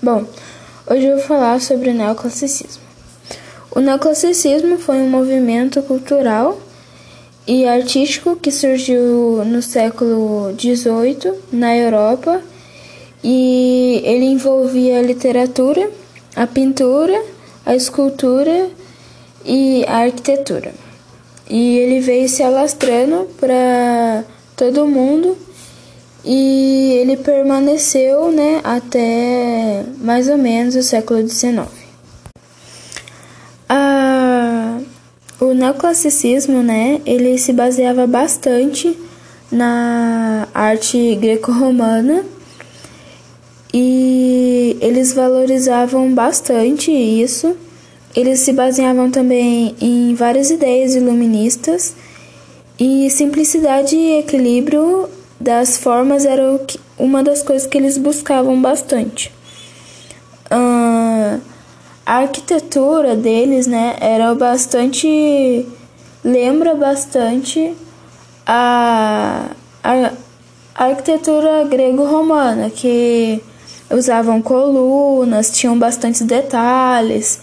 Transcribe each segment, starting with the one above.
Bom, hoje eu vou falar sobre o neoclassicismo. O neoclassicismo foi um movimento cultural e artístico que surgiu no século XVIII na Europa e ele envolvia a literatura, a pintura, a escultura e a arquitetura. E ele veio se alastrando para todo mundo e ele permaneceu né, até mais ou menos o século XIX. Ah, o neoclassicismo né, ele se baseava bastante na arte greco-romana e eles valorizavam bastante isso. Eles se baseavam também em várias ideias iluministas e simplicidade e equilíbrio das formas era uma das coisas que eles buscavam bastante. Uh, a arquitetura deles, né, era bastante. lembra bastante a, a, a arquitetura grego-romana, que usavam colunas, tinham bastantes detalhes,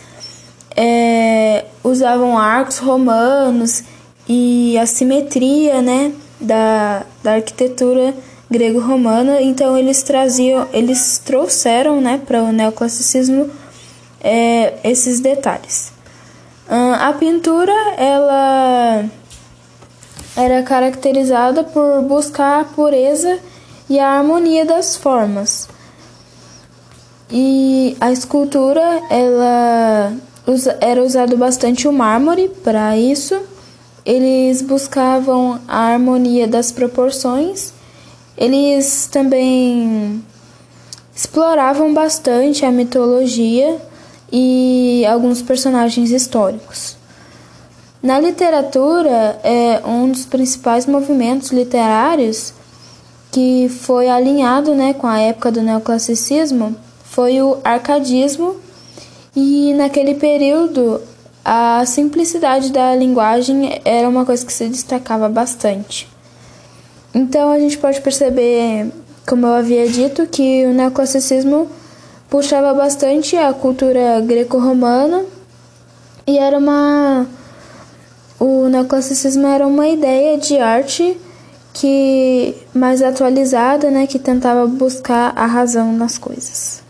é, usavam arcos romanos e a simetria, né? Da, da arquitetura grego-romana, então eles traziam, eles trouxeram, né, para o neoclassicismo é, esses detalhes. a pintura, ela era caracterizada por buscar a pureza e a harmonia das formas. E a escultura, ela era usado bastante o mármore para isso eles buscavam a harmonia das proporções, eles também exploravam bastante a mitologia e alguns personagens históricos. Na literatura, é um dos principais movimentos literários que foi alinhado né, com a época do neoclassicismo foi o arcadismo, e naquele período a simplicidade da linguagem era uma coisa que se destacava bastante. Então a gente pode perceber, como eu havia dito, que o neoclassicismo puxava bastante a cultura greco-romana e era uma o neoclassicismo era uma ideia de arte que mais atualizada, né, que tentava buscar a razão nas coisas.